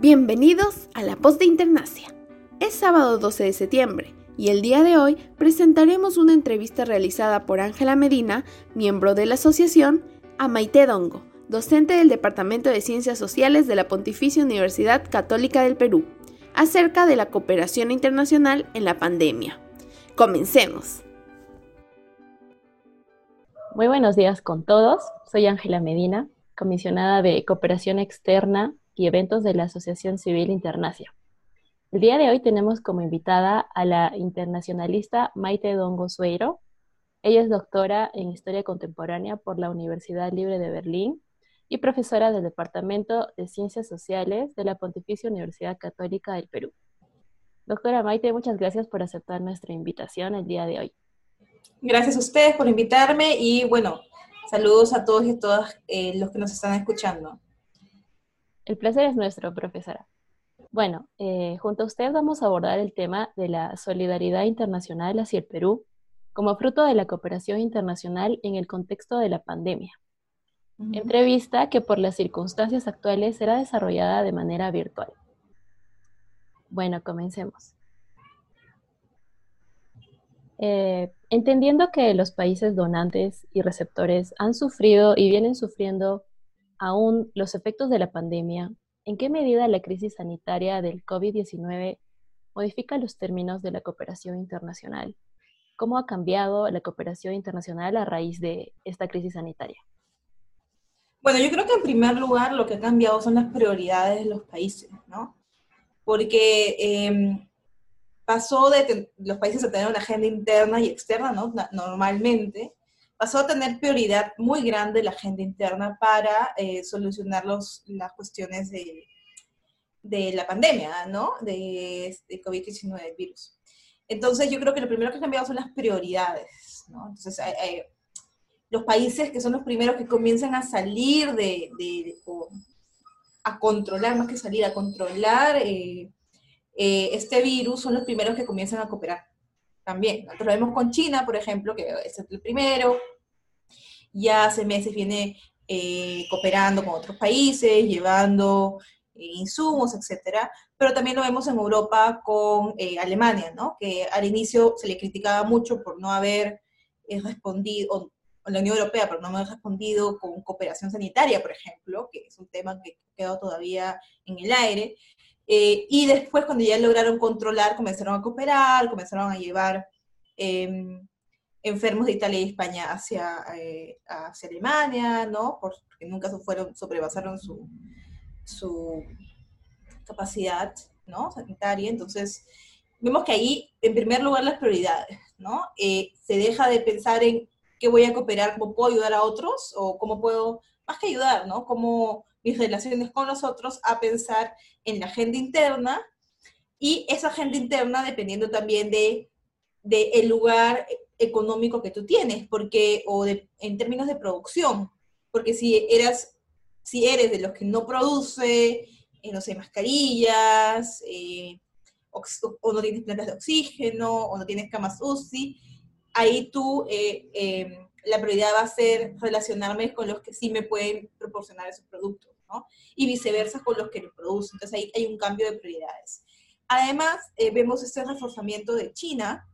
Bienvenidos a la Post de Internacia. Es sábado 12 de septiembre y el día de hoy presentaremos una entrevista realizada por Ángela Medina, miembro de la asociación, a Maite Dongo, docente del Departamento de Ciencias Sociales de la Pontificia Universidad Católica del Perú, acerca de la cooperación internacional en la pandemia. Comencemos. Muy buenos días con todos. Soy Ángela Medina, comisionada de Cooperación Externa y Eventos de la Asociación Civil Internacia. El día de hoy tenemos como invitada a la internacionalista Maite Dongo Sueiro. Ella es doctora en Historia Contemporánea por la Universidad Libre de Berlín y profesora del Departamento de Ciencias Sociales de la Pontificia Universidad Católica del Perú. Doctora Maite, muchas gracias por aceptar nuestra invitación el día de hoy. Gracias a ustedes por invitarme y bueno, saludos a todos y todas eh, los que nos están escuchando. El placer es nuestro, profesora. Bueno, eh, junto a usted vamos a abordar el tema de la solidaridad internacional hacia el Perú como fruto de la cooperación internacional en el contexto de la pandemia. Entrevista que por las circunstancias actuales será desarrollada de manera virtual. Bueno, comencemos. Eh, entendiendo que los países donantes y receptores han sufrido y vienen sufriendo aún los efectos de la pandemia, ¿en qué medida la crisis sanitaria del COVID-19 modifica los términos de la cooperación internacional? ¿Cómo ha cambiado la cooperación internacional a raíz de esta crisis sanitaria? Bueno, yo creo que en primer lugar lo que ha cambiado son las prioridades de los países, ¿no? Porque em, pasó de los países a tener una agenda interna y externa, ¿no? Normalmente, pasó a tener prioridad muy grande la agenda interna para eh, solucionar los, las cuestiones de, de la pandemia, ¿no? De, de COVID-19, virus. Entonces, yo creo que lo primero que ha cambiado son las prioridades, ¿no? Entonces, los países que son los primeros que comienzan a salir de, de a controlar, más que salir, a controlar eh, eh, este virus, son los primeros que comienzan a cooperar también. Nosotros lo vemos con China, por ejemplo, que es el primero, ya hace meses viene eh, cooperando con otros países, llevando eh, insumos, etcétera, pero también lo vemos en Europa con eh, Alemania, ¿no? Que al inicio se le criticaba mucho por no haber respondido, o la Unión Europea, por no haber respondido con cooperación sanitaria, por ejemplo, que es un tema que quedó todavía en el aire, eh, y después, cuando ya lograron controlar, comenzaron a cooperar, comenzaron a llevar em, enfermos de Italia y España hacia, eh, hacia Alemania, ¿no? Porque nunca fueron, sobrepasaron su, su capacidad, ¿no? Sanitaria. Entonces, vemos que ahí, en primer lugar, las prioridades, ¿no? Eh, se deja de pensar en qué voy a cooperar, cómo puedo ayudar a otros, o cómo puedo, más que ayudar, ¿no? Cómo mis relaciones con los otros a pensar en la agenda interna y esa agenda interna dependiendo también de, el lugar económico que tú tienes, porque, o de, en términos de producción, porque si eras, si eres de los que no produce, eh, no sé, mascarillas, eh, o, no tienes plantas de oxígeno, o no tienes camas UCI, ahí tú eh, em, la prioridad va a ser relacionarme con los que sí me pueden proporcionar esos productos, ¿no? Y viceversa con los que lo producen. Entonces ahí hay un cambio de prioridades. Además, eh, vemos este reforzamiento de China,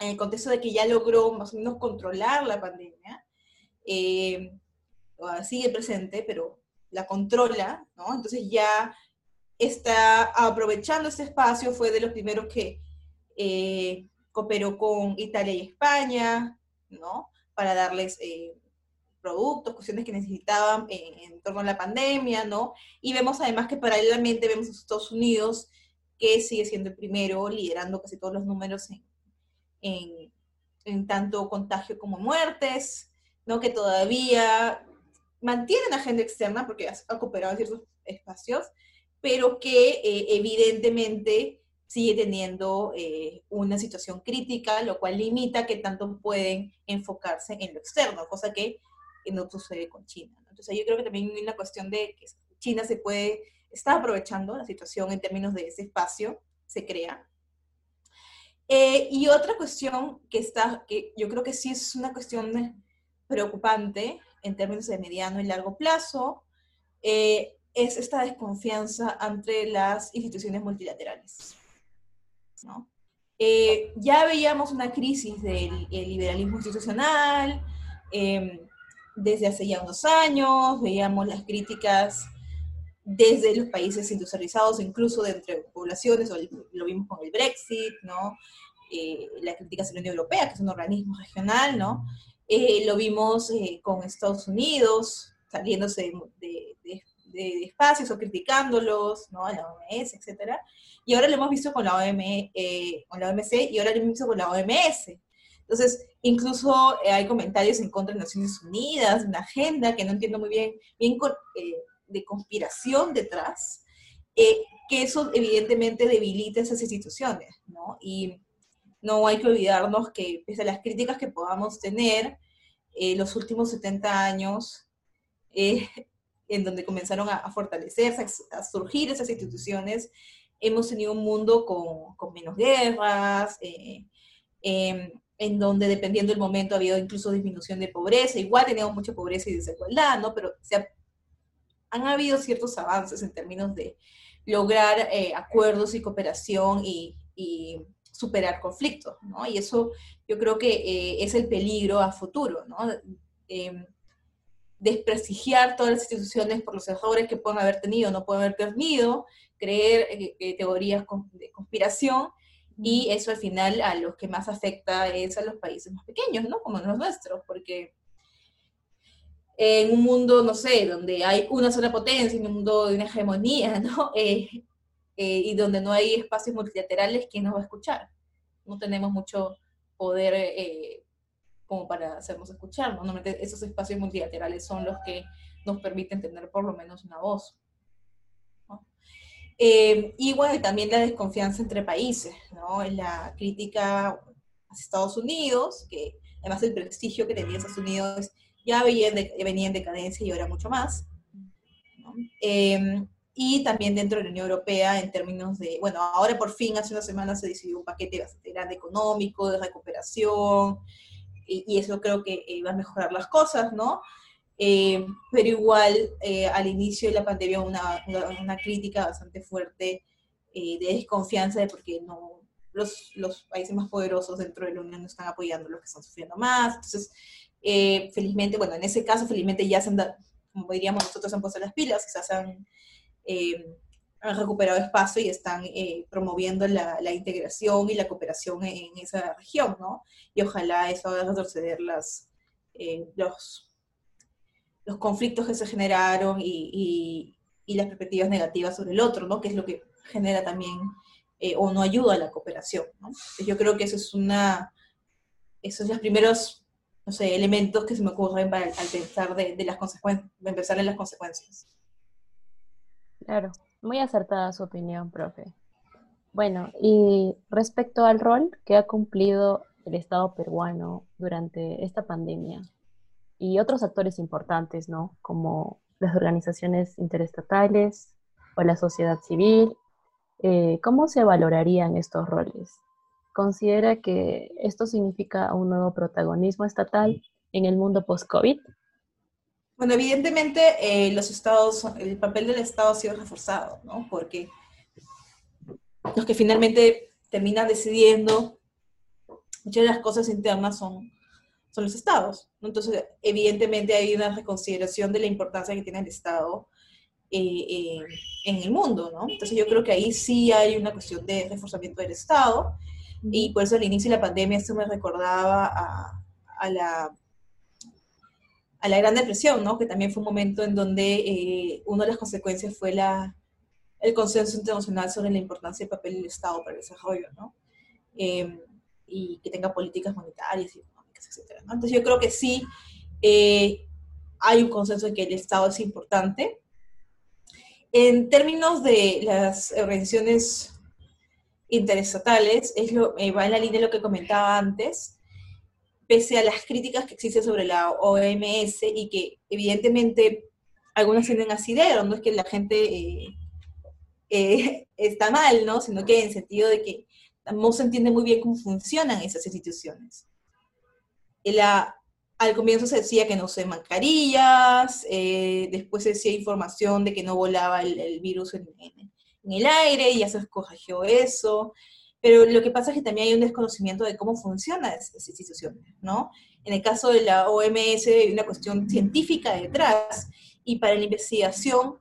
en el contexto de que ya logró más o menos controlar la pandemia, eh, sigue presente, pero la controla, ¿no? Entonces ya está aprovechando este espacio, fue de los primeros que eh, cooperó con Italia y España, ¿no? Para darles eh, productos, cuestiones que necesitaban en, torno a la pandemia, ¿no? Y vemos además que paralelamente vemos a Estados Unidos que sigue siendo el primero, liderando casi todos los números en, en, tanto contagio como muertes, ¿no? Que todavía mantiene la agenda externa porque ha, cooperado en ciertos espacios, pero que eh, evidentemente sigue teniendo eh, una situación crítica, lo cual limita que tanto pueden enfocarse en lo externo, cosa que no sucede con China. Entonces yo creo que también hay cuestión de que China se puede, está aprovechando la situación en términos de ese espacio, se crea. Eh, y otra cuestión que está, que yo creo que sí es una cuestión preocupante en términos de mediano y largo plazo, eh, es esta desconfianza entre las instituciones multilaterales. Eh, ya veíamos una crisis del liberalismo institucional, em, desde hace ya unos años, veíamos las críticas desde los países industrializados, incluso de entre poblaciones, lo vimos con el Brexit, ¿no? Eh, la crítica a la Unión Europea, que es un organismo regional, ¿no? Eh, lo vimos eh, con Estados Unidos, saliéndose de, de, espacios o criticándolos, ¿no? A la OMS, etcétera. Y ahora lo hemos visto con la, OM, con la OMC y ahora lo hemos visto con la OMS. Entonces, incluso hay comentarios en contra de Naciones Unidas, una agenda que no entiendo muy bien, bien de conspiración detrás, que eso evidentemente debilita esas instituciones, ¿no? Y no hay que olvidarnos que pese a las críticas que podamos tener, eh, los últimos 70 años, eh, en donde comenzaron a, fortalecerse, a, surgir esas instituciones, hemos tenido un mundo con, menos guerras, eh, em, en donde dependiendo del momento ha habido incluso disminución de pobreza, igual teníamos mucha pobreza y desigualdad, ¿no? Pero se han habido ciertos avances en términos de lograr acuerdos y cooperación y superar conflictos, ¿no? Y eso yo creo que eh, es el peligro a futuro, ¿no? Em, desprestigiar todas las instituciones por los errores que pueden haber tenido, no pueden haber tenido, creer eh, teorías de conspiración, y eso al final a los que más afecta es a los países más pequeños, ¿no? Como los nuestros, porque en un mundo, no sé, donde hay una sola potencia, en un mundo de una hegemonía, ¿no? Eh, eh, y donde no hay espacios multilaterales, ¿quién nos va a escuchar? No tenemos mucho poder eh, como para hacernos escuchar. Normalmente esos espacios multilaterales son los que nos permiten tener por lo menos una voz. Eh, y bueno, también la desconfianza entre países, ¿no? La crítica a Estados Unidos, que además el prestigio que tenía Estados Unidos ya venía en, decadencia y ahora mucho más. ¿no? y también dentro de la Unión Europea en términos de, bueno, ahora por fin hace unas semanas se decidió un paquete bastante grande económico, de recuperación, y, eso creo que eh, va a mejorar las cosas, ¿no? Eh, pero igual eh, al inicio de la pandemia una, una, crítica bastante fuerte de desconfianza de porque no, los, los, países más poderosos dentro de la Unión no están apoyando a los que están sufriendo más. Entonces, felizmente, bueno, en ese caso, felizmente ya se han, como diríamos nosotros, han puesto las pilas, quizás han eh, han recuperado espacio y están eh, promoviendo la, integración y la cooperación en, esa región, ¿no? Y ojalá eso haga retroceder las, eh, los, los conflictos que se generaron y, las perspectivas negativas sobre el otro, ¿no? Que es lo que genera también o no ayuda a la cooperación, ¿no? yo creo que eso es una, esos son los primeros, no sé, elementos que se me ocurren para, al pensar de, de las consecuencias, empezar en las consecuencias. Claro, muy acertada su opinión, profe. Bueno, y respecto al rol que ha cumplido el Estado peruano durante esta pandemia y otros actores importantes, ¿no? Como las organizaciones interestatales o la sociedad civil, eh, ¿cómo se valorarían estos roles? ¿Considera que esto significa un nuevo protagonismo estatal en el mundo post-COVID? Bueno, evidentemente eh, los estados, el papel del Estado ha sido reforzado, ¿no? Porque los que finalmente terminan decidiendo muchas de las cosas internas son, son los estados. ¿no? Entonces, evidentemente hay una reconsideración de la importancia que tiene el Estado eh, eh, en el mundo, ¿no? Entonces yo creo que ahí sí hay una cuestión de reforzamiento del Estado y por eso al inicio de la pandemia esto me recordaba a, a la a la Gran Depresión, ¿no? que también fue un momento en donde eh, una de las consecuencias fue la, el consenso internacional sobre la importancia del papel del Estado para el desarrollo, ¿no? Em, y que tenga políticas monetarias y económicas, etc. Entonces yo creo que sí eh, hay un consenso de que el Estado es importante. En términos de las organizaciones interestatales, es lo, eh, va en la línea de lo que comentaba antes, pese a las críticas que existen sobre la OMS y que evidentemente algunos tienen asidero, no es que la gente eh, eh, está mal, ¿no? Sino que en el sentido de que no se entiende muy bien cómo funcionan esas instituciones. La, al comienzo se decía que no se mascarillas, eh, después se decía información de que no volaba el, virus en, el aire, y ya se escogió eso. Pero lo que pasa es que también hay un desconocimiento de cómo funcionan esas instituciones, ¿no? En el caso de la OMS hay una cuestión científica detrás, y para la investigación,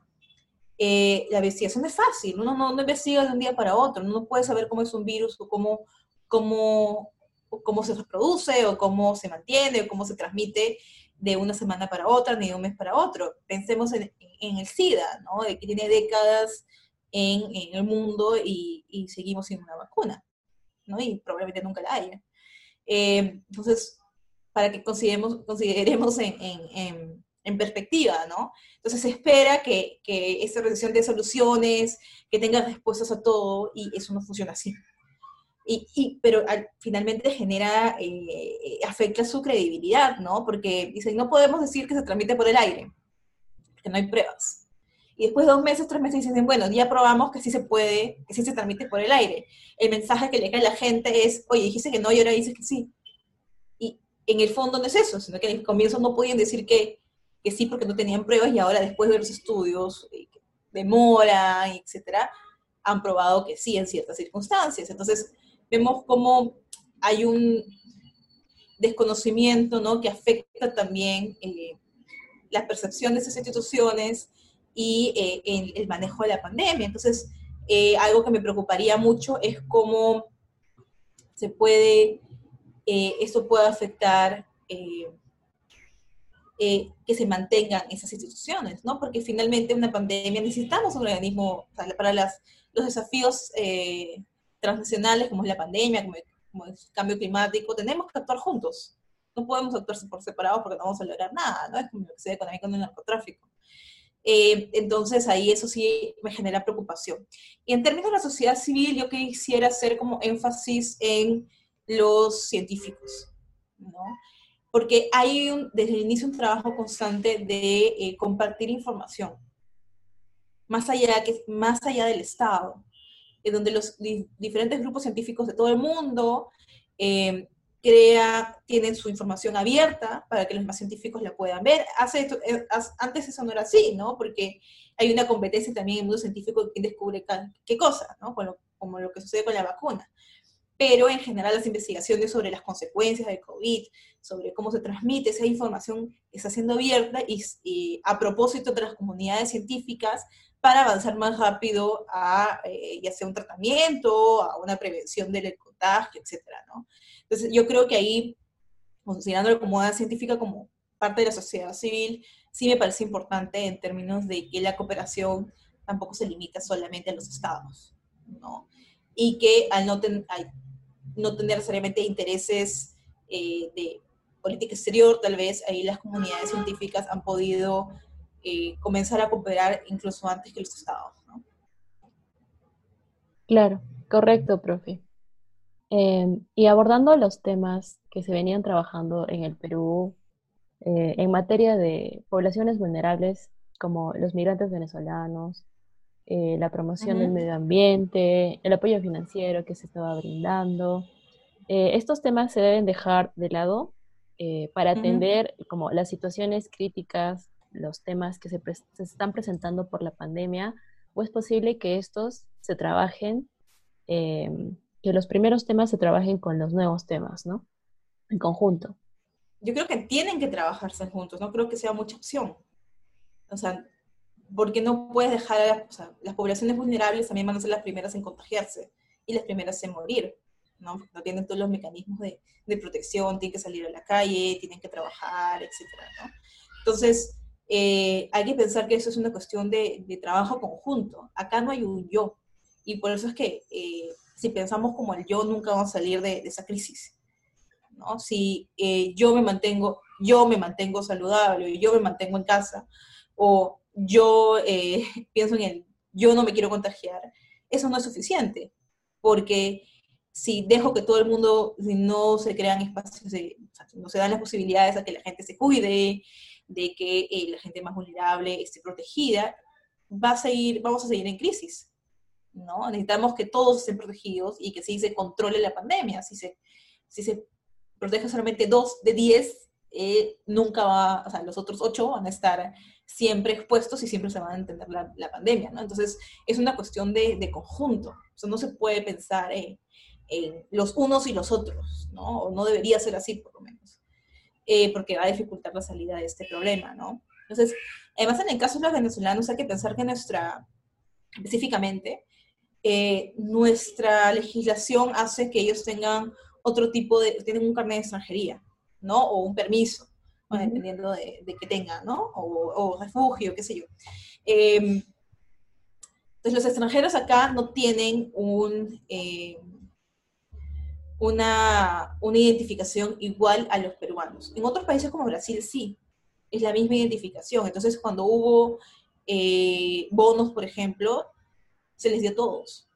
eh, la investigación es fácil, uno no, no, investiga de un día para otro, uno no puede saber cómo es un virus o cómo, cómo, cómo se reproduce o cómo se mantiene o cómo se transmite de una semana para otra ni de un mes para otro. Pensemos en, en el SIDA, ¿no? De que tiene décadas en, en el mundo y, y, seguimos sin una vacuna, ¿no? Y probablemente nunca la haya. Eh, entonces, para que consideremos, consideremos en, en, en, perspectiva, ¿no? Entonces se espera que, que esta organización de soluciones, que tenga respuestas a todo, y eso no funciona así. Y, pero finalmente genera, eh, afecta su credibilidad, ¿no? Porque dicen, no podemos decir que se transmite por el aire, porque no hay pruebas. Y después de dos meses, tres meses, dicen, bueno, ya probamos que sí se puede, que sí se transmite por el aire. El mensaje que le cae a la gente es, oye, dijiste que no y ahora dices que sí. Y en el fondo no es eso, sino que el comienzo no podían decir que, que sí porque no tenían pruebas y ahora después de los estudios, eh, demora, etcétera, han probado que sí en ciertas circunstancias. Entonces, vemos cómo hay un desconocimiento ¿no? que afecta también eh, la percepción de esas instituciones y eh, el, manejo de la pandemia. Entonces, eh, algo que me preocuparía mucho es cómo se puede, esto puede afectar que se mantengan esas instituciones, ¿no? Porque finalmente una pandemia necesitamos un organismo para las, los desafíos transnacionales como es la pandemia, como, el cambio climático, tenemos que actuar juntos. No podemos actuar por separado porque no vamos a lograr nada, ¿no? Es como lo que se ve con el narcotráfico. Eh, entonces ahí eso sí me genera preocupación. Y en términos de la sociedad civil, yo quisiera hacer como énfasis en los científicos, ¿no? Porque hay un, desde el inicio un trabajo constante de eh, compartir información, más allá, que, más allá del Estado en donde los diferentes grupos científicos de todo el mundo eh, crea, tienen su información abierta para que los más científicos la puedan ver. Hace eh, antes eso no era así, ¿no? Porque hay una competencia también en el mundo científico de quién descubre qué cosa, ¿no? como lo que sucede con la vacuna. Pero en general las investigaciones sobre las consecuencias del COVID, sobre cómo se transmite esa información, está siendo abierta y, y a propósito de las comunidades científicas para avanzar más rápido a eh, ya sea un tratamiento, a una prevención del contagio, etcétera, ¿no? Entonces, yo creo que ahí, considerando la comunidad científica como parte de la sociedad civil, sí me parece importante en términos de que la cooperación tampoco se limita solamente a los estados. Y que al no, no tener necesariamente intereses eh, de política exterior, tal vez ahí las comunidades científicas han podido eh, comenzar a cooperar incluso antes que los estados. ¿no? Claro, correcto, profe. Em, y abordando los temas que se venían trabajando en el Perú eh, en materia de poblaciones vulnerables como los migrantes venezolanos, eh, la promoción del medio ambiente, el apoyo financiero que se estaba brindando. estos temas se deben dejar de lado para atender como las situaciones críticas los temas que se, están presentando por la pandemia, o es posible que estos se trabajen, em, que los primeros temas se trabajen con los nuevos temas, ¿no? En conjunto. Yo creo que tienen que trabajarse juntos, no creo que sea mucha opción. O sea, porque no puedes dejar, o sea, las poblaciones vulnerables también van a ser las primeras en contagiarse y las primeras en morir, ¿no? No tienen todos los mecanismos de, de protección, tienen que salir a la calle, tienen que trabajar, etcétera, ¿no? Entonces, eh, hay que pensar que eso es una cuestión de, trabajo conjunto. Acá no hay un yo. Y por eso es que eh, si pensamos como el yo, nunca vamos a salir de, esa crisis. ¿no? Si eh, yo me mantengo, yo me mantengo saludable, yo me mantengo en casa, o yo pienso en el yo no me quiero contagiar, eso no es suficiente. Porque si dejo que todo el mundo, si no se crean espacios, no se dan las posibilidades a que la gente se cuide, de que eh, la gente más vulnerable esté protegida, va a seguir, vamos a seguir en crisis. ¿No? Necesitamos que todos estén protegidos y que sí se controle la pandemia. Si se, si se protege solamente dos de diez, eh, nunca va, o sea, los otros ocho van a estar siempre expuestos y siempre se van a entender la, pandemia, ¿no? Entonces, es una cuestión de, de conjunto. No se puede pensar en, en, los unos y los otros, ¿no? O no debería ser así, por lo menos, eh, porque va a dificultar la salida de este problema, ¿no? Entonces, además, en el caso de los venezolanos, hay que pensar que nuestra, específicamente, eh, nuestra legislación hace que ellos tengan otro tipo de, tienen un carnet de extranjería, ¿no? O un permiso, dependiendo de, de, que tengan, ¿no? O, o, refugio, qué sé yo. Eh, entonces, los extranjeros acá no tienen un, eh, una, una identificación igual a los peruanos. En otros países como Brasil sí, es la misma identificación. Entonces, cuando hubo eh, bonos, por ejemplo, se les dio a todos.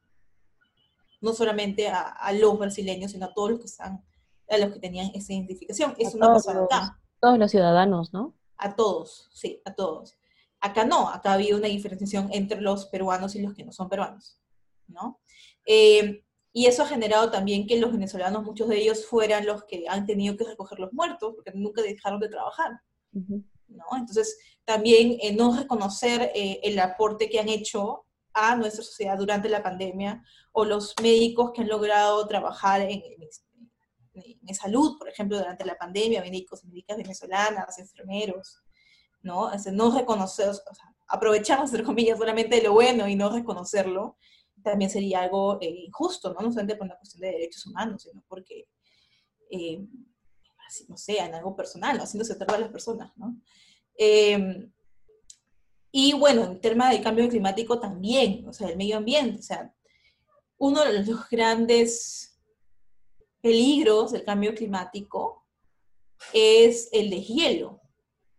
No solamente a, a, los brasileños, sino a todos los que están, a los que tenían esa identificación. Eso no pasa acá. Todos los ciudadanos, ¿no? A todos, sí, a todos. Acá no, acá ha habido una diferenciación entre los peruanos y los que no son peruanos, ¿no? Eh, y eso ha generado también que los venezolanos, muchos de ellos, fueran los que han tenido que recoger los muertos, porque nunca dejaron de trabajar, uh -huh. ¿no? Entonces, también eh, no reconocer eh, el aporte que han hecho a nuestra sociedad durante la pandemia, o los médicos que han logrado trabajar en, en, en salud, por ejemplo, durante la pandemia, médicos y médicas venezolanas, enfermeros, ¿no? O sea, no reconocer, o sea, entre comillas, solamente lo bueno y no reconocerlo, también sería algo eh, injusto, ¿no? No solamente por una cuestión de derechos humanos, sino porque, eh, no sé, en algo personal, ¿no? haciéndose tratar a las personas, ¿no? Eh, y bueno, en tema del cambio climático también, o sea, el medio ambiente, o sea, uno de los grandes peligros del cambio climático es el deshielo.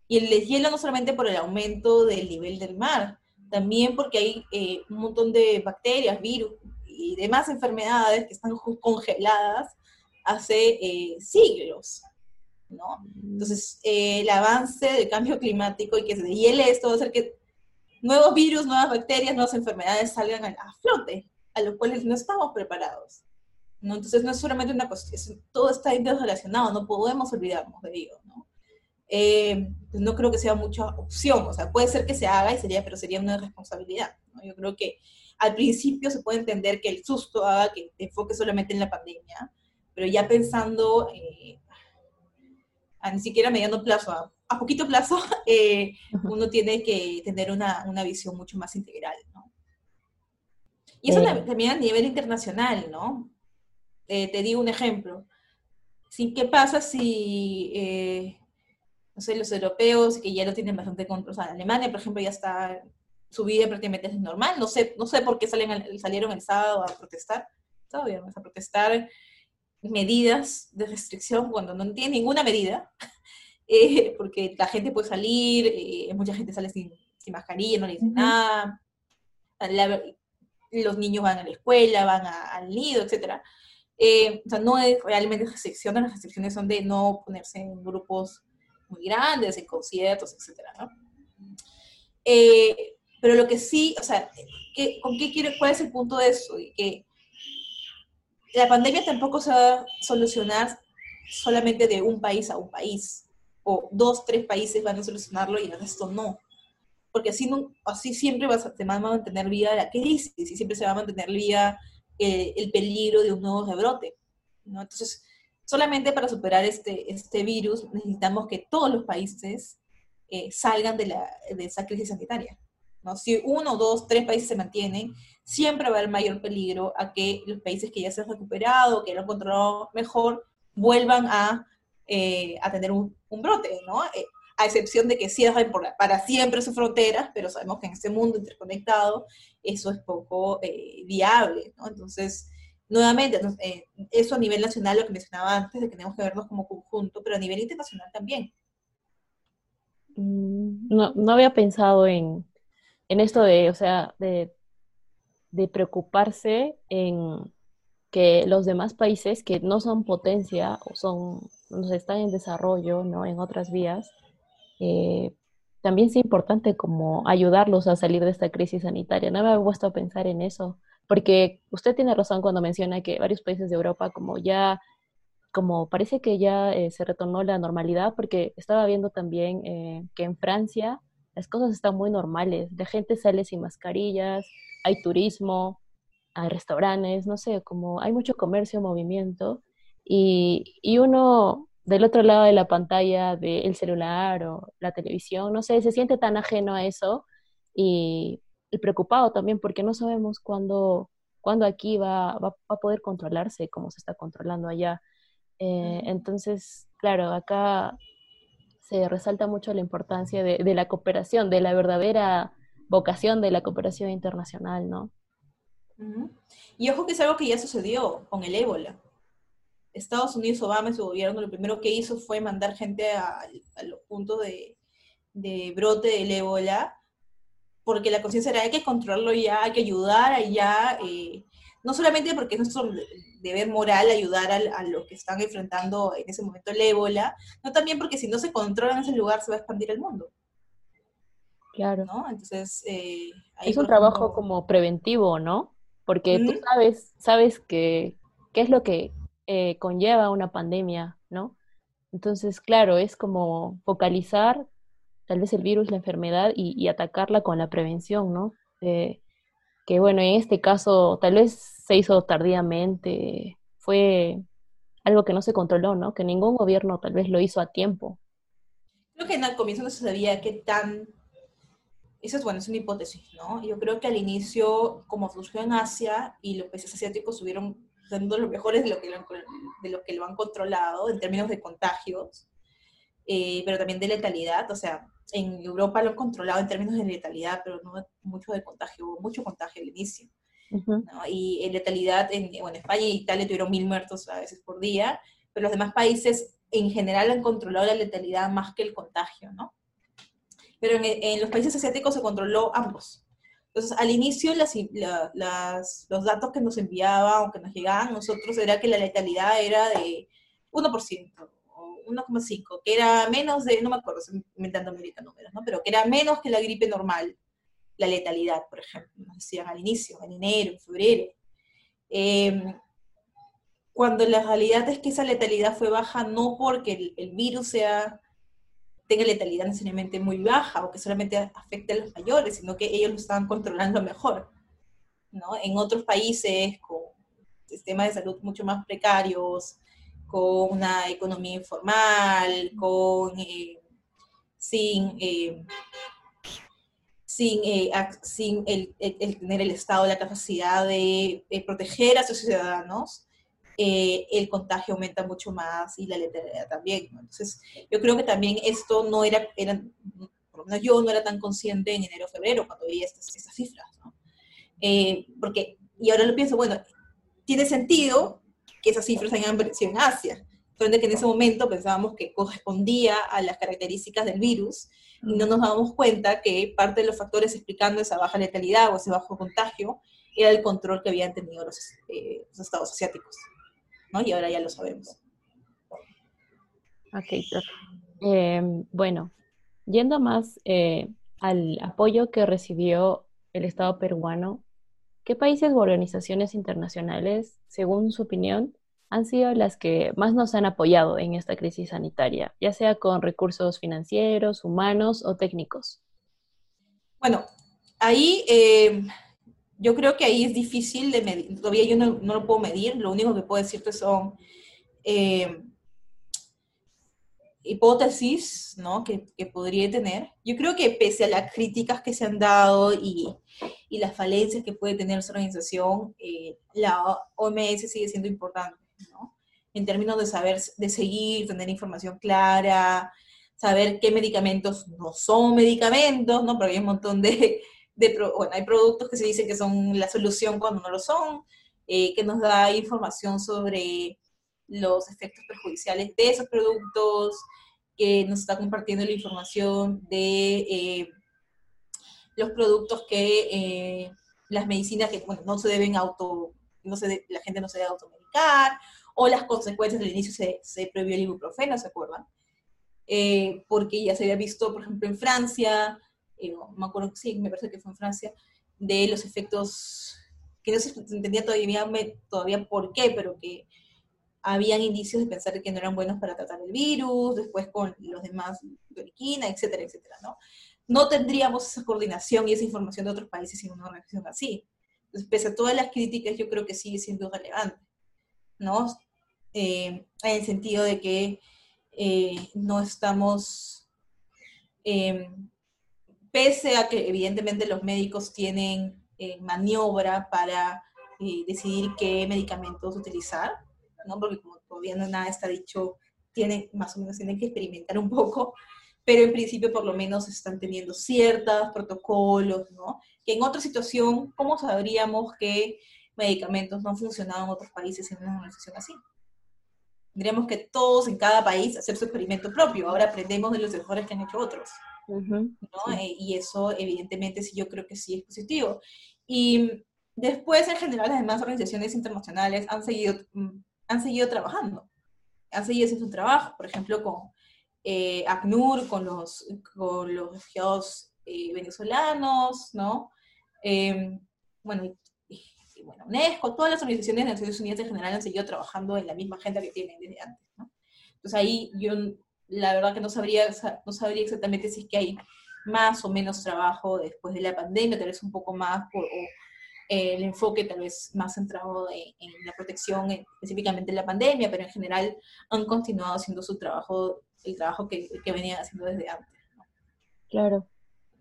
Y el deshielo no solamente por el aumento del nivel del mar, también porque hay eh, un montón de bacterias, virus y demás enfermedades que están congeladas hace eh, siglos, ¿no? Entonces, eh, el avance del cambio climático y que se deshiele esto va a hacer que nuevos virus, nuevas bacterias, nuevas enfermedades salgan a, flote, a los cuales no estamos preparados. ¿no? Entonces, no es solamente una cuestión, todo está interrelacionado, no podemos olvidarnos de ello, ¿no? Eh, pues no creo que sea mucha opción, o sea, puede ser que se haga y sería, pero sería una responsabilidad, ¿no? Yo creo que al principio se puede entender que el susto haga que te enfoques solamente en la pandemia, pero ya pensando eh, a ni siquiera a mediano plazo, a, poquito plazo, eh, uno tiene que tener una, una, visión mucho más integral, ¿no? Y eso eh. también a nivel internacional, ¿no? Eh, te digo un ejemplo. ¿Sí? ¿Qué pasa si no sé, los europeos que ya lo tienen bastante control, o sea, Alemania, por ejemplo, ya está, su vida prácticamente es normal, no sé, no sé por qué salen, salieron el sábado a protestar, sábado viernes, a protestar medidas de restricción cuando no tienen ninguna medida, eh, porque la gente puede salir, eh, mucha gente sale sin, sin, mascarilla, no le dicen uh -huh. nada, la, los niños van a la escuela, van a, al nido, etc. Eh, o sea, no es realmente restricciones, las restricciones son de no ponerse en grupos muy grandes, en conciertos, etcétera, ¿no? Pero lo que sí, o sea, ¿qué, ¿con qué quiere, cuál es el punto de eso? Y que la pandemia tampoco se va a solucionar solamente de un país a un país, o dos, tres países van a solucionarlo y el resto no. Porque así, no, así siempre va a, se va a mantener viva la crisis y siempre se va a mantener viva eh, el peligro de un nuevo rebrote. ¿no? Entonces, solamente para superar este, este virus necesitamos que todos los países eh, salgan de, la, de esa crisis sanitaria. ¿no? Si uno, dos, tres países se mantienen, siempre va a haber mayor peligro a que los países que ya se han recuperado, que lo han controlado mejor, vuelvan a, eh, a tener un, un, brote, ¿no? Eh, a excepción de que cierren por, para siempre sus fronteras, pero sabemos que en este mundo interconectado eso es poco eh, viable, ¿no? Entonces, nuevamente, eh, eso a nivel nacional, lo que mencionaba antes, de que tenemos que vernos como conjunto, pero a nivel internacional también. Mm, no, no había pensado en, en esto de, o sea, de, de preocuparse en que los demás países que no son potencia o son, no sé, están en desarrollo, ¿no? En otras vías, eh, también es importante como ayudarlos a salir de esta crisis sanitaria. No me había puesto a pensar en eso, porque usted tiene razón cuando menciona que varios países de Europa como ya como parece que ya eh, se retornó la normalidad, porque estaba viendo también eh, que en Francia las cosas están muy normales, la gente sale sin mascarillas, hay turismo, hay restaurantes, no sé, como hay mucho comercio, movimiento, y, y uno del otro lado de la pantalla del celular o la televisión, no sé, se siente tan ajeno a eso y, preocupado también porque no sabemos cuándo, cuándo aquí va, va, a poder controlarse como se está controlando allá. Eh, entonces, claro, acá se resalta mucho la importancia de, de, la cooperación, de la verdadera vocación de la cooperación internacional, ¿no? Y ojo que es algo que ya sucedió con el ébola. Estados Unidos, Obama y su gobierno, lo primero que hizo fue mandar gente a, los puntos de, de, brote del ébola, porque la conciencia era hay que controlarlo ya, hay que ayudar allá, eh, no solamente porque es nuestro deber moral ayudar a, los que están enfrentando en ese momento el ébola, no también porque si no se controla en ese lugar se va a expandir el mundo. Claro. ¿no? Entonces, eh, es un trabajo como preventivo, ¿no? Porque tú sabes, sabes que qué es lo que eh, conlleva una pandemia, ¿no? Entonces, claro, es como focalizar tal vez el virus, la enfermedad y, atacarla con la prevención, ¿no? Eh, que bueno, en este caso tal vez se hizo tardíamente, fue algo que no se controló, ¿no? Que ningún gobierno tal vez lo hizo a tiempo. Creo que en el comienzo no se sabía qué tan... Eso es, bueno, es una hipótesis, ¿no? Yo creo que al inicio, como surgió en Asia y los países asiáticos subieron siendo de los mejores de lo, que lo, de lo que lo han controlado en términos de contagios, eh, pero también de letalidad. O sea, en Europa lo han controlado en términos de letalidad, pero no mucho de contagio, hubo mucho contagio al inicio. Y en letalidad, en, bueno, España y Italia tuvieron mil muertos a veces por día, pero los demás países en general han controlado la letalidad más que el contagio, ¿no? Pero en, en los países asiáticos se controló ambos. Entonces, al inicio, las, las, los datos que nos enviaban o que nos llegaban nosotros era que la letalidad era de 1% o 1,5%, que era menos de, no me acuerdo, estoy inventando ahorita números, ¿no? pero que era menos que la gripe normal, la letalidad, por ejemplo, nos decían al inicio, en enero, en febrero. Em, cuando la realidad es que esa letalidad fue baja no porque el virus sea tenga letalidad necesariamente muy baja o que solamente afecte a los mayores, sino que ellos lo estaban controlando mejor. ¿no? En otros países con sistemas de salud mucho más precarios, con una economía informal, con, eh, sin, eh, sin, eh, sin el, el, tener el Estado la capacidad de proteger a sus ciudadanos, eh, el contagio aumenta mucho más y la letalidad también. Entonces, yo creo que también esto no era, era, por lo menos yo no era tan consciente en enero o febrero cuando veía estas, estas cifras, ¿no? Eh, porque, y ahora lo pienso, bueno, tiene sentido que esas cifras hayan aparecido en Asia, donde que en ese momento pensábamos que correspondía a las características del virus y no nos dábamos cuenta que parte de los factores explicando esa baja letalidad o ese bajo contagio era el control que habían tenido los, eh, los estados asiáticos. ¿No? Y ahora ya lo sabemos. Ok, eh, bueno, yendo más eh, al apoyo que recibió el Estado peruano, ¿qué países o organizaciones internacionales, según su opinión, han sido las que más nos han apoyado en esta crisis sanitaria, ya sea con recursos financieros, humanos o técnicos? Bueno, ahí eh, yo creo que ahí es difícil de medir, todavía yo no, lo puedo medir, lo único que puedo decirte son eh, hipótesis ¿no? que, que, podría tener. Yo creo que pese a las críticas que se han dado y, y las falencias que puede tener su organización, eh, la OMS sigue siendo importante, ¿no? En términos de saber, de seguir, tener información clara, saber qué medicamentos no son medicamentos, ¿no? Porque hay un montón de, bueno, hay productos que se dicen que son la solución cuando no lo son, eh, que nos da información sobre los efectos perjudiciales de esos productos, que nos está compartiendo la información de eh, los productos que, eh, las medicinas que bueno, no se deben auto, no se la gente no se debe automedicar, o las consecuencias del inicio se, se prohibió el ibuprofeno, ¿se acuerdan? porque ya se había visto, por ejemplo, en Francia, eh, me acuerdo, sí, me parece que fue en Francia, de los efectos, que no se entendía todavía, todavía por qué, pero que habían indicios de pensar que no eran buenos para tratar el virus, después con los demás, cloriquina, etcétera, etcétera, ¿no? No tendríamos esa coordinación y esa información de otros países sin una organización así. Entonces, pese a todas las críticas, yo creo que sigue siendo relevante, ¿no? Eh, en el sentido de que eh, no estamos, pese a que evidentemente los médicos tienen maniobra para decidir qué medicamentos utilizar, ¿no? Porque como todavía no nada está dicho, tienen, más o menos tienen que experimentar un poco, pero en principio por lo menos están teniendo ciertos protocolos, ¿no? Que en otra situación, ¿cómo sabríamos que medicamentos no han funcionado en otros países en una organización así? Tendríamos que todos en cada país hacer su experimento propio. Ahora aprendemos de los errores que han hecho otros. ¿No? Eh, y eso, evidentemente, sí, yo creo que sí es positivo. Y después, en general, las demás organizaciones internacionales han seguido, mm, han seguido trabajando. Han seguido haciendo su trabajo, por ejemplo, con eh, ACNUR, con los, con los refugiados eh, venezolanos, ¿no? Eh, bueno, bueno, UNESCO, todas las organizaciones de Naciones Unidas en general han seguido trabajando en la misma agenda que tienen desde antes, ¿no? Entonces ahí yo la verdad que no sabría, no sabría exactamente si es que hay más o menos trabajo después de la pandemia, tal vez un poco más, por, o eh, el enfoque tal vez más centrado en, la protección, específicamente en la pandemia, pero en general han continuado haciendo su trabajo, el trabajo que, que venían haciendo desde antes. Claro.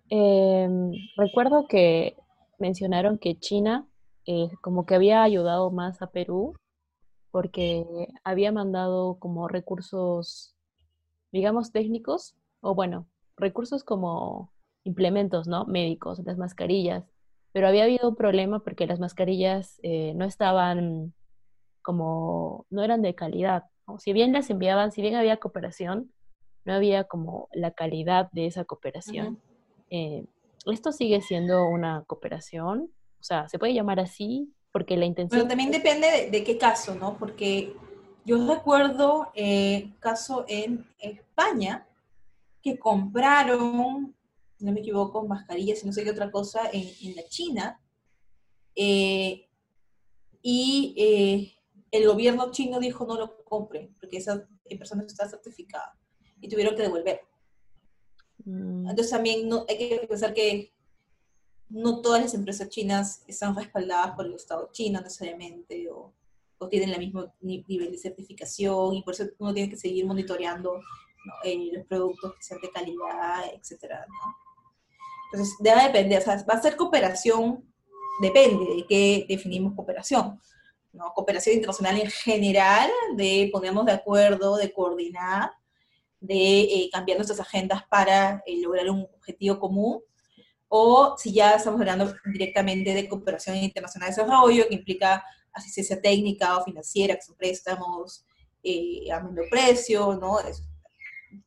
Em, recuerdo que mencionaron que China eh, como que había ayudado más a Perú porque había mandado como recursos, digamos, técnicos, o bueno, recursos como implementos, ¿no? Médicos, las mascarillas. Pero había habido un problema porque las mascarillas eh, no estaban como, no eran de calidad. Si bien las enviaban, si bien había cooperación, no había como la calidad de esa cooperación. Eh, ¿Esto sigue siendo una cooperación? O sea, ¿se puede llamar así? Porque la intención... Pero también depende de, qué caso, ¿no? Porque yo recuerdo eh, caso en España que compraron, no me equivoco, mascarillas y no sé qué otra cosa en, la China. Eh, y eh, el gobierno chino dijo no lo compren, porque esa persona está certificada. Y tuvieron que devolver. Mm. Entonces también no, hay que pensar que no todas las empresas chinas están respaldadas por el Estado chino necesariamente o, tienen el mismo nivel de certificación y por eso uno tiene que seguir monitoreando eh, los productos que sean de calidad, etcétera. Entonces, debe depender, o sea, va a ser cooperación, depende de qué definimos cooperación. ¿no? Cooperación internacional en general, de ponernos de acuerdo, de coordinar, de eh, cambiar nuestras agendas para eh, lograr un objetivo común, o si ya estamos hablando directamente de cooperación internacional de desarrollo, que implica asistencia técnica o financiera, que son préstamos eh, a menor precio, ¿no?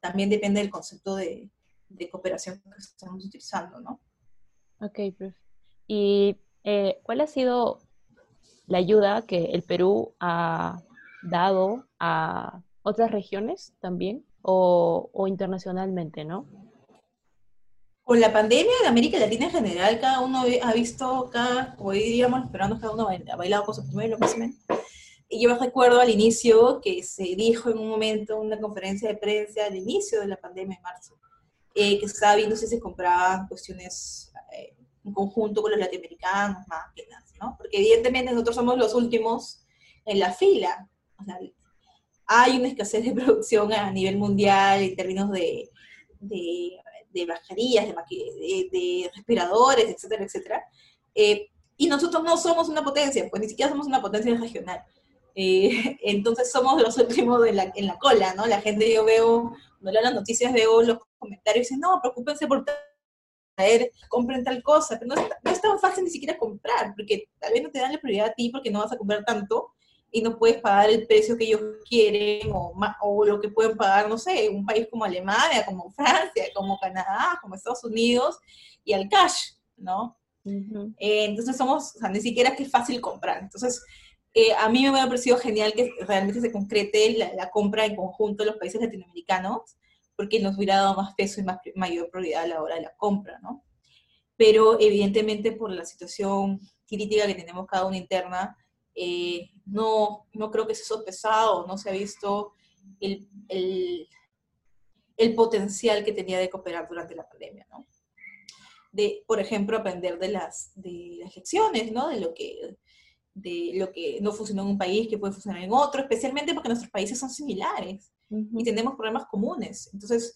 también depende del concepto de, cooperación que estamos utilizando, ¿no? Ok, profe. ¿Y eh, cuál ha sido la ayuda que el Perú ha dado a otras regiones también o internacionalmente, ¿no? Con la pandemia de América Latina en general, cada uno ha visto, cada, como diríamos, esperando cada uno ha bailado con su primero, más o menos. Y yo recuerdo al inicio que se dijo en un momento, en una conferencia de prensa, al inicio de la pandemia en marzo, eh, que se estaba viendo si se compraban cuestiones eh, en conjunto con los latinoamericanos, máquinas, ¿no? Porque evidentemente nosotros somos los últimos en la fila. O sea, hay una escasez de producción a nivel mundial en términos de, de de mascarillas, de, de, respiradores, etcétera, etcétera. Eh, y nosotros no somos una potencia, pues ni siquiera somos una potencia regional. Eh, entonces somos los últimos de la, en la cola, ¿no? La gente, yo veo, cuando leo las noticias, veo los comentarios y dicen, no, preocúpense por traer, compren tal cosa, pero no es, no es tan fácil ni siquiera comprar, porque tal vez no te dan la prioridad a ti porque no vas a comprar tanto, y no puedes pagar el precio que ellos quieren o, o lo que pueden pagar, no sé, un país como Alemania, como Francia, como Canadá, como Estados Unidos, y al cash, ¿no? Eh, entonces somos, o sea, ni siquiera es que es fácil comprar. Entonces, eh, a mí me hubiera parecido genial que realmente se concrete la, compra en conjunto de los países latinoamericanos, porque nos hubiera dado más peso y más, mayor prioridad a la hora de la compra, ¿no? Pero evidentemente por la situación crítica que tenemos cada uno interna, eh, no, no creo que se ha pesado, no se ha visto el, el, el, potencial que tenía de cooperar durante la pandemia, ¿no? De, por ejemplo, aprender de las, de las lecciones, ¿no? De lo que de lo que no funcionó en un país que puede funcionar en otro, especialmente porque nuestros países son similares y tenemos problemas comunes. Entonces,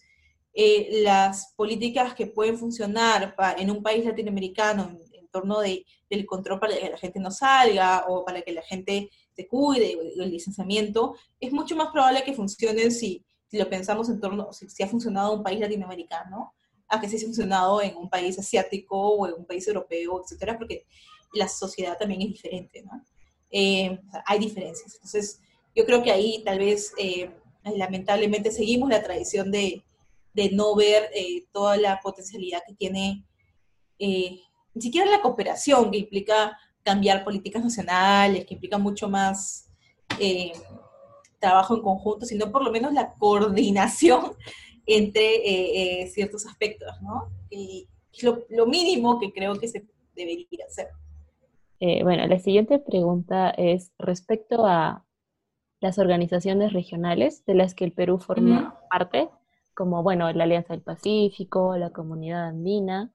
eh, las políticas que pueden funcionar en un país latinoamericano en, torno de, del control para que la gente no salga o para que la gente se cuide, el licenciamiento, es mucho más probable que funcionen si, si lo pensamos en torno, si, si ha funcionado en un país latinoamericano, a que si ha funcionado en un país asiático o en un país europeo, etcétera, porque la sociedad también es diferente, ¿no? Eh, hay diferencias. Entonces, yo creo que ahí tal vez, eh, lamentablemente, seguimos la tradición de, de no ver eh, toda la potencialidad que tiene, ni siquiera la cooperación, que implica cambiar políticas nacionales, que implica mucho más trabajo en conjunto, sino por lo menos la coordinación entre ciertos aspectos, ¿no? Y lo, lo mínimo que creo que se debería hacer. Eh, bueno, la siguiente pregunta es respecto a las organizaciones regionales de las que el Perú forma parte, como bueno, la Alianza del Pacífico, la Comunidad Andina.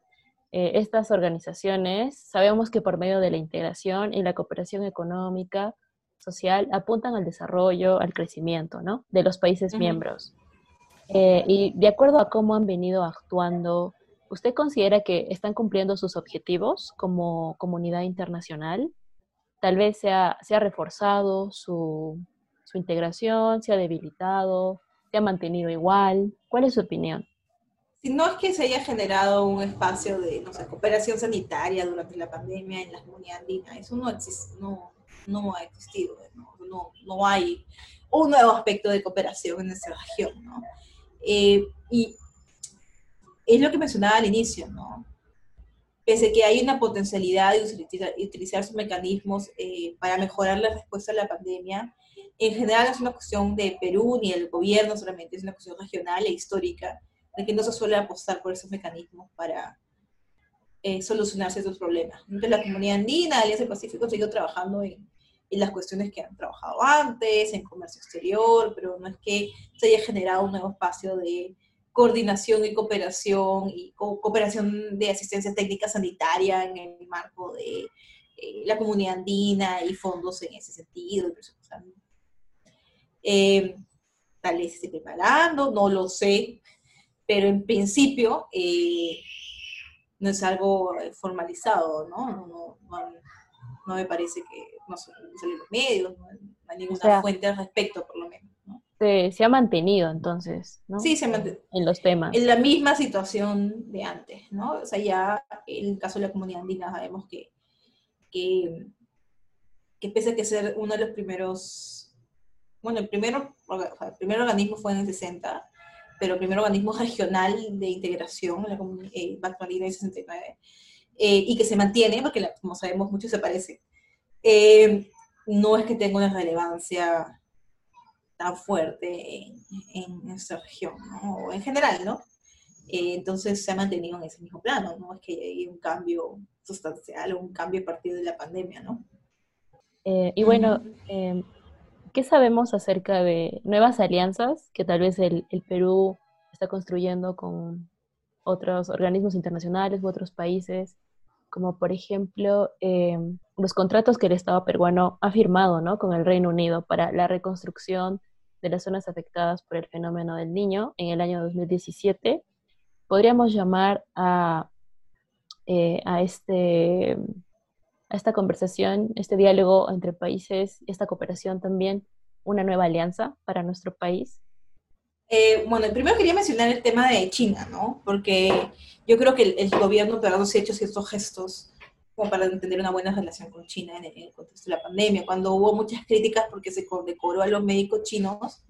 Eh, estas organizaciones sabemos que por medio de la integración y la cooperación económica, social, apuntan al desarrollo, al crecimiento ¿no? de los países miembros. Eh, y de acuerdo a cómo han venido actuando ¿Usted considera que están cumpliendo sus objetivos como comunidad internacional? Tal vez se ha, reforzado su, integración, se ha debilitado, se ha mantenido igual. ¿Cuál es su opinión? Si no es que se haya generado un espacio de cooperación sanitaria durante la pandemia en la comunidad andina, eso no, no, no ha existido, no, no, hay un nuevo aspecto de cooperación en esa región. ¿no? Eh, y es lo que mencionaba al inicio, ¿no? Pese que hay una potencialidad de utilizar, sus mecanismos eh, para mejorar la respuesta a la pandemia, en general es una cuestión de Perú ni del gobierno solamente, es una cuestión regional e histórica, de que no se suele apostar por esos mecanismos para eh, solucionar ciertos problemas. Entonces la comunidad andina, Alianza del Pacífico, seguido trabajando en, en las cuestiones que han trabajado antes, en comercio exterior, pero no es que se haya generado un nuevo espacio de coordinación y cooperación y cooperación de asistencia técnica sanitaria en el marco de eh, la comunidad andina y fondos en ese sentido. Eh, tal vez esté preparando, no lo sé, pero en principio eh, no es algo formalizado, ¿no? No, no, me parece que no salen los medios, no hay ninguna fuente al respecto, por lo menos se, ha mantenido entonces, ¿no? Sí, se ha mantenido. En los temas. En la misma situación de antes, ¿no? O sea, ya en el caso de la comunidad andina sabemos que, que, pese a que ser uno de los primeros, bueno, el, primero, el primer organismo fue en el 60, pero primer organismo regional de integración, la comunidad eh, en el 69, eh, y que se mantiene, porque como sabemos mucho se parece, eh, no es que tenga una relevancia tan fuerte en, en nuestra región, ¿no? o en general, ¿no? Eh, entonces se ha mantenido en ese mismo plano, no es que haya un cambio sustancial o un cambio a partir de la pandemia, ¿no? Eh, y bueno, ¿qué sabemos acerca de nuevas alianzas que tal vez el, Perú está construyendo con otros organismos internacionales u otros países? como por ejemplo em, los contratos que el Estado peruano ha firmado ¿no? con el Reino Unido para la reconstrucción de las zonas afectadas por el fenómeno del niño en el año 2017, podríamos llamar a, eh, a, este, a esta conversación, este diálogo entre países, esta cooperación también, una nueva alianza para nuestro país? Eh, bueno, primero quería mencionar el tema de China, ¿no? Porque yo creo que el, el gobierno peruano se ha hecho ciertos gestos para entender una buena relación con China en el, contexto de la pandemia. Cuando hubo muchas críticas porque se condecoró a los médicos chinos,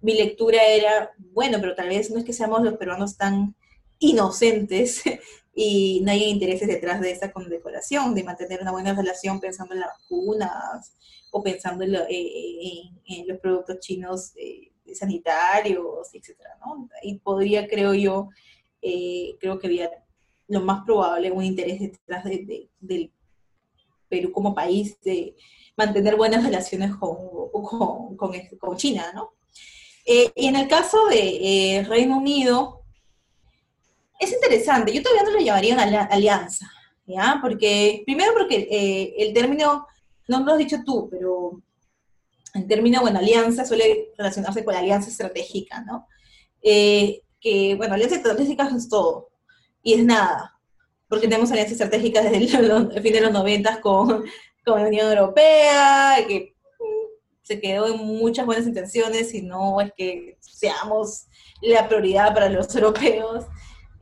mi lectura era, bueno, pero tal vez no es que seamos los peruanos tan inocentes y no hay intereses detrás de esa condecoración, de mantener una buena relación pensando en las vacunas o pensando en, eh, los productos chinos eh, sanitarios, etcétera, ¿no? Y podría, creo yo, eh, creo que había lo más probable un interés detrás de, Perú como país de mantener buenas relaciones con, con, con, China, ¿no? Eh, y en el caso de eh, Reino Unido, es interesante, yo todavía no lo llamaría una alianza, ¿ya? Porque, primero porque eh, el término, no lo has dicho tú, pero el término, bueno, alianza suele relacionarse con la alianza estratégica, ¿no? que, bueno, alianza estratégica es todo, y es nada, porque tenemos alianzas estratégicas desde el, fin de los noventas con, con la Unión Europea, que mm, se quedó en muchas buenas intenciones y no es que seamos la prioridad para los europeos.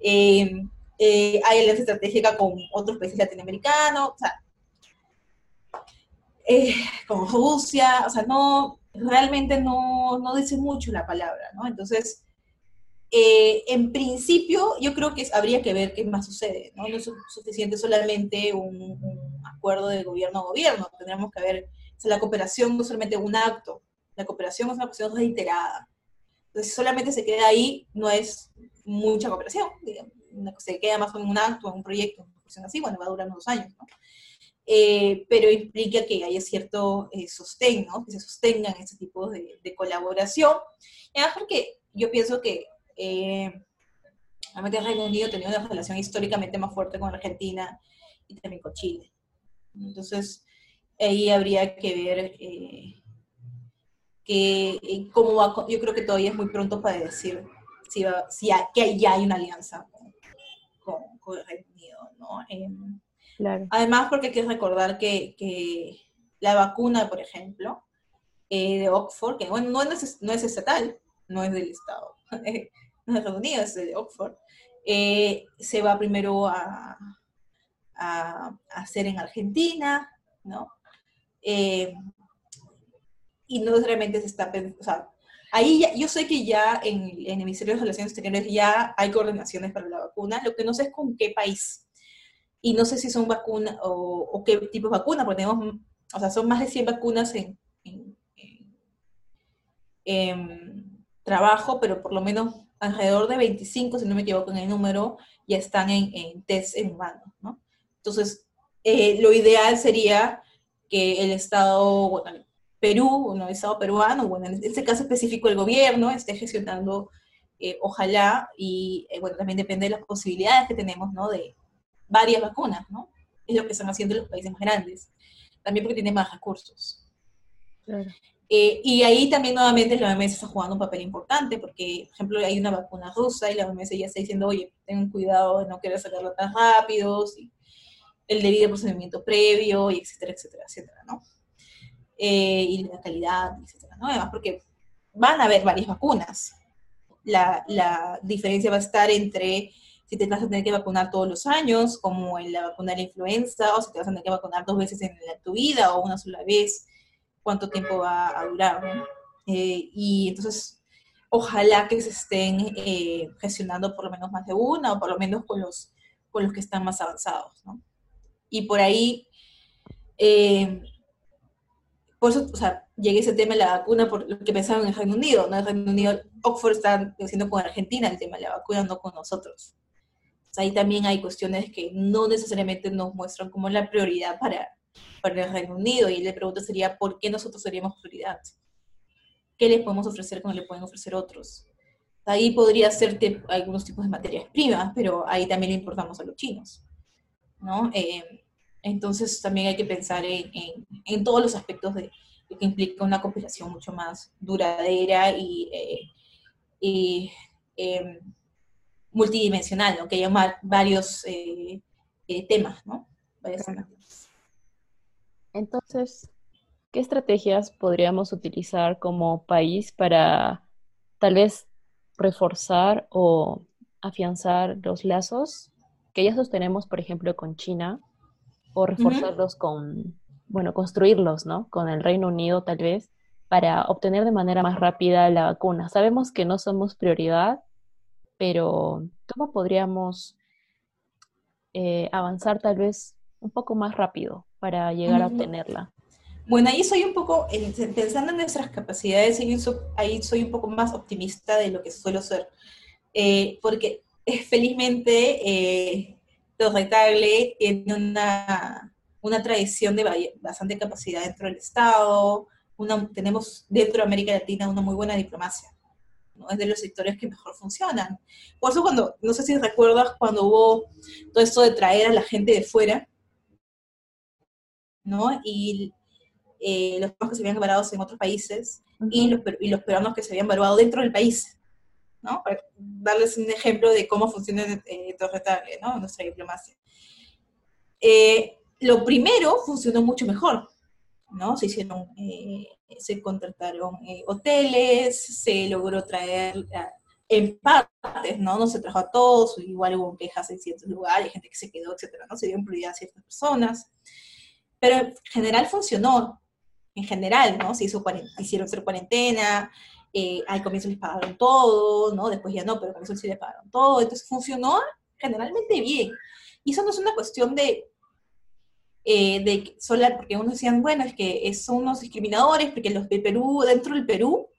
Eh, eh, hay alianza estratégica con otros países latinoamericanos, o sea, eh, con Rusia, o sea, no, realmente no, no dice mucho la palabra, ¿no? Entonces, eh, en principio, yo creo que habría que ver qué más sucede. No, no es suficiente solamente un, acuerdo de gobierno a gobierno. Tendríamos que ver, o la cooperación no es solamente un acto, la cooperación es una cuestión reiterada. Entonces, si solamente se queda ahí, no es mucha cooperación. Digamos. Se queda más en un acto, un proyecto, una cuestión así, bueno, va a durar unos años. ¿no? Eh, pero implica que haya cierto eh, sostén, ¿no? que se sostengan este tipo de, de colaboración. Y además porque yo pienso que eh, realmente el Reino Unido tenía una relación históricamente más fuerte con Argentina y también con Chile. Entonces, ahí habría que ver eh, que, eh, cómo va, yo creo que todavía es muy pronto para decir si, si que ya hay una alianza con, el Reino Unido, ¿no? Em, además, porque hay que recordar que, que la vacuna, por ejemplo, eh, de Oxford, que bueno, no es, no es estatal, no es del Estado, de Estados Unidos, de Oxford, eh, se va primero a, hacer en Argentina, ¿no? Eh, y no realmente se está o sea, ahí yo sé que ya en, el Ministerio de Relaciones Exteriores ya hay coordinaciones para la vacuna, lo que no sé es con qué país. Y no sé si son vacunas o, qué tipo de vacuna, porque tenemos, o sea, son más de 100 vacunas en, en trabajo, pero por lo menos alrededor de 25, si no me equivoco en el número, ya están en, test en humanos, ¿no? Entonces, eh, lo ideal sería que el Estado, bueno, Perú, el Estado peruano, bueno, en este caso específico el gobierno, esté gestionando, eh, ojalá, y eh, bueno, también depende de las posibilidades que tenemos, ¿no? De varias vacunas, ¿no? Es lo que están haciendo los países más grandes, también porque tienen más recursos. Claro. Eh, y ahí también nuevamente la OMS está jugando un papel importante, porque, por ejemplo, hay una vacuna rusa y la OMS ya está diciendo, oye, tengan cuidado de no querer sacarla tan rápido, el debido procedimiento previo, y etcétera, etcétera, etcétera, ¿no? Eh, y la calidad, etcétera, ¿no? Además, porque van a haber varias vacunas. La, la diferencia va a estar entre si te vas a tener que vacunar todos los años, como en la vacuna de la influenza, o si te vas a tener que vacunar dos veces en tu vida o una sola vez cuánto tiempo va a durar. Eh, y entonces, ojalá que se estén eh, gestionando por lo menos más de una o por lo menos con los, con los que están más avanzados. ¿no? Y por ahí, eh, por eso, o sea, llegué a ese tema de la vacuna por lo que pensaban en el Reino Unido, ¿no? El Reino Unido, Oxford está haciendo con Argentina el tema de la vacuna, no con nosotros. ahí también hay cuestiones que no necesariamente nos muestran como la prioridad para, para el Reino Unido. Y la pregunta sería, ¿por qué nosotros seríamos prioridad? ¿Qué les podemos ofrecer cuando le pueden ofrecer otros? Ahí podría ser algunos tipos de materias primas, pero ahí también le importamos a los chinos. ¿no? Eh, entonces también hay que pensar en, en, todos los aspectos de lo que implica una cooperación mucho más duradera y, eh, em, multidimensional, ¿no? que haya varios eh, temas, ¿no? Varias entonces, ¿qué estrategias podríamos utilizar como país para tal vez reforzar o afianzar los lazos que ya sostenemos, por ejemplo, con China, o reforzarlos con, bueno, construirlos, ¿no? Con el Reino Unido tal vez, para obtener de manera más rápida la vacuna. Sabemos que no somos prioridad, pero ¿cómo podríamos eh, avanzar tal vez un poco más rápido para llegar a obtenerla? Bueno, ahí soy un poco, pensando en nuestras capacidades, ahí soy un poco más optimista de lo que suelo ser, eh, porque felizmente eh, los tiene una, una tradición de bastante capacidad dentro del Estado, una, tenemos dentro de América Latina una muy buena diplomacia. ¿no? Es de los sectores que mejor funcionan. Por eso cuando, no sé si recuerdas cuando hubo todo esto de traer a la gente de fuera, ¿no? Y eh, los que se habían varados en otros países y, los, y los peruanos que se habían varado dentro del país, ¿no? Para darles un ejemplo de cómo funciona eh, ¿no? nuestra diplomacia. Eh, lo primero funcionó mucho mejor, ¿no? Se hicieron, eh, se contrataron eh, hoteles, se logró traer en partes, ¿no? No se trajo a todos, igual hubo quejas en ciertos lugares, gente que se quedó, etcétera, ¿no? Se dio prioridad a ciertas personas. Pero en general funcionó, en general, ¿no? Se hizo hicieron hacer cuarentena, eh, al comienzo les pagaron todo, ¿no? Después ya no, pero al comienzo sí les pagaron todo, entonces funcionó generalmente bien. Y eso no es una cuestión de eh, de solar, porque unos decían, bueno, es que son unos discriminadores, porque los de Perú, dentro del Perú,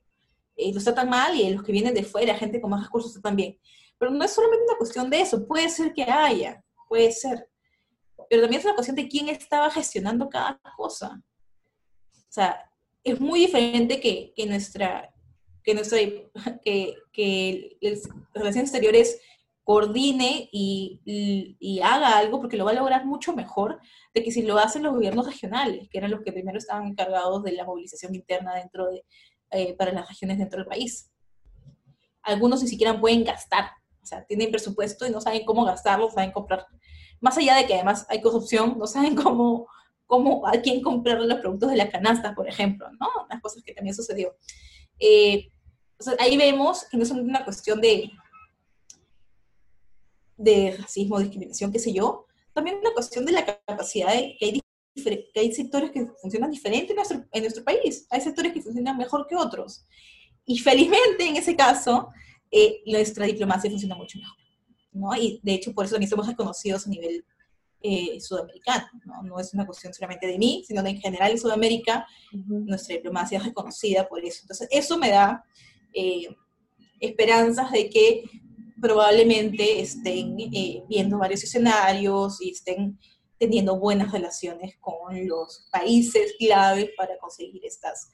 eh, los tratan mal y los que vienen de fuera, gente con más recursos, tratan bien. Pero no es solamente una cuestión de eso, puede ser que haya, puede ser. Pero también es una cuestión de quién estaba gestionando cada cosa. O sea, es muy diferente que, que nuestra, que nuestra, que, que las relaciones exteriores coordine y, haga algo, porque lo va a lograr mucho mejor de que si lo hacen los gobiernos regionales, que eran los que primero estaban encargados de la movilización interna dentro de, eh, para las regiones dentro del país. Algunos ni siquiera pueden gastar, o sea, tienen presupuesto y no saben cómo gastarlo, saben comprar. Más allá de que además hay corrupción, no saben cómo, cómo a quién comprar los productos de la canasta, por ejemplo, ¿no? Las cosas que también sucedió. Eh, ahí vemos que no es una cuestión de, de racismo, discriminación, qué sé yo, también una cuestión de la capacidad de que hay, que hay sectores que funcionan diferente en nuestro, en nuestro país, hay sectores que funcionan mejor que otros. Y felizmente en ese caso, eh, nuestra diplomacia funciona mucho mejor. ¿no? Y de hecho por eso también somos reconocidos a nivel eh, sudamericano. ¿no? ¿no? es una cuestión solamente de mí, sino de en general en Sudamérica, nuestra diplomacia es reconocida por eso. Entonces eso me da eh, esperanzas de que probablemente estén eh, viendo varios escenarios y estén teniendo buenas relaciones con los países claves para conseguir estas,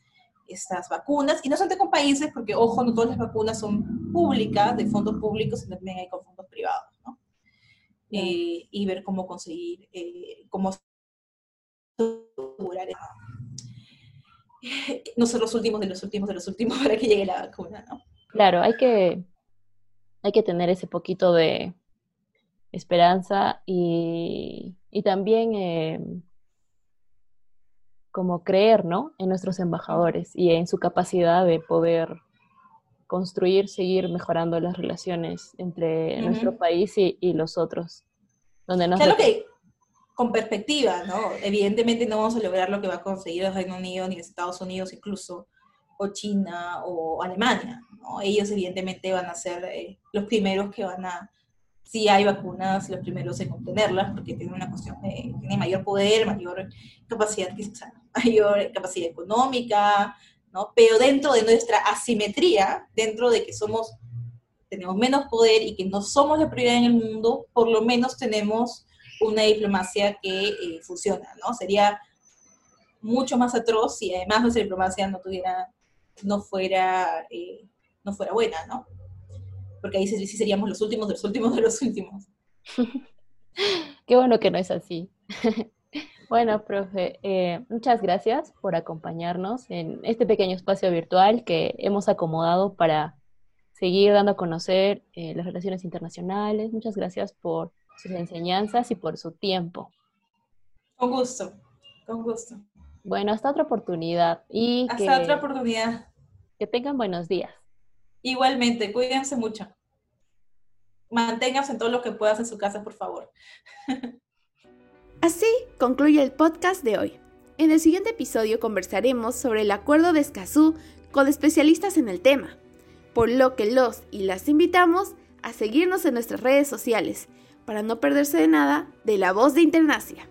estas vacunas. Y no solamente con países, porque, ojo, no todas las vacunas son públicas, de fondos públicos, sino también hay con fondos privados, ¿no? Eh, y ver cómo conseguir, eh, cómo asegurar no ser los últimos de los últimos de los últimos para que llegue la vacuna, ¿no? Claro, hay que hay que tener ese poquito de esperanza y, también eh, como creer, ¿no? En nuestros embajadores y en su capacidad de poder construir, seguir mejorando las relaciones entre nuestro país y, los otros. Donde claro que con perspectiva, ¿no? Evidentemente no vamos a lograr lo que va a conseguir el Reino Unido ni Estados Unidos incluso, o China o Alemania, ellos evidentemente van a ser eh, los primeros que van a, si hay vacunas, los primeros en obtenerlas, porque tienen una cuestión de, tienen mayor poder, mayor capacidad, mayor capacidad económica, ¿no? Pero dentro de nuestra asimetría, dentro de que somos, tenemos menos poder y que no somos la prioridad en el mundo, por lo menos tenemos una diplomacia que eh, funciona, ¿no? Sería mucho más atroz si además nuestra diplomacia no tuviera, no fuera eh, no fuera buena, ¿no? Porque ahí sí seríamos los últimos de los últimos de los últimos. Qué bueno que no es así. bueno, profe, eh, muchas gracias por acompañarnos en este pequeño espacio virtual que hemos acomodado para seguir dando a conocer eh, las relaciones internacionales. Muchas gracias por sus enseñanzas y por su tiempo. Con gusto, con gusto. Bueno, hasta otra oportunidad. Y hasta otra oportunidad. Que tengan buenos días. Igualmente, cuídense mucho. Manténganse en todo lo que puedas en su casa, por favor. Así concluye el podcast de hoy. En el siguiente episodio conversaremos sobre el acuerdo de Escazú con especialistas en el tema, por lo que los y las invitamos a seguirnos en nuestras redes sociales para no perderse de nada de la voz de Internacia.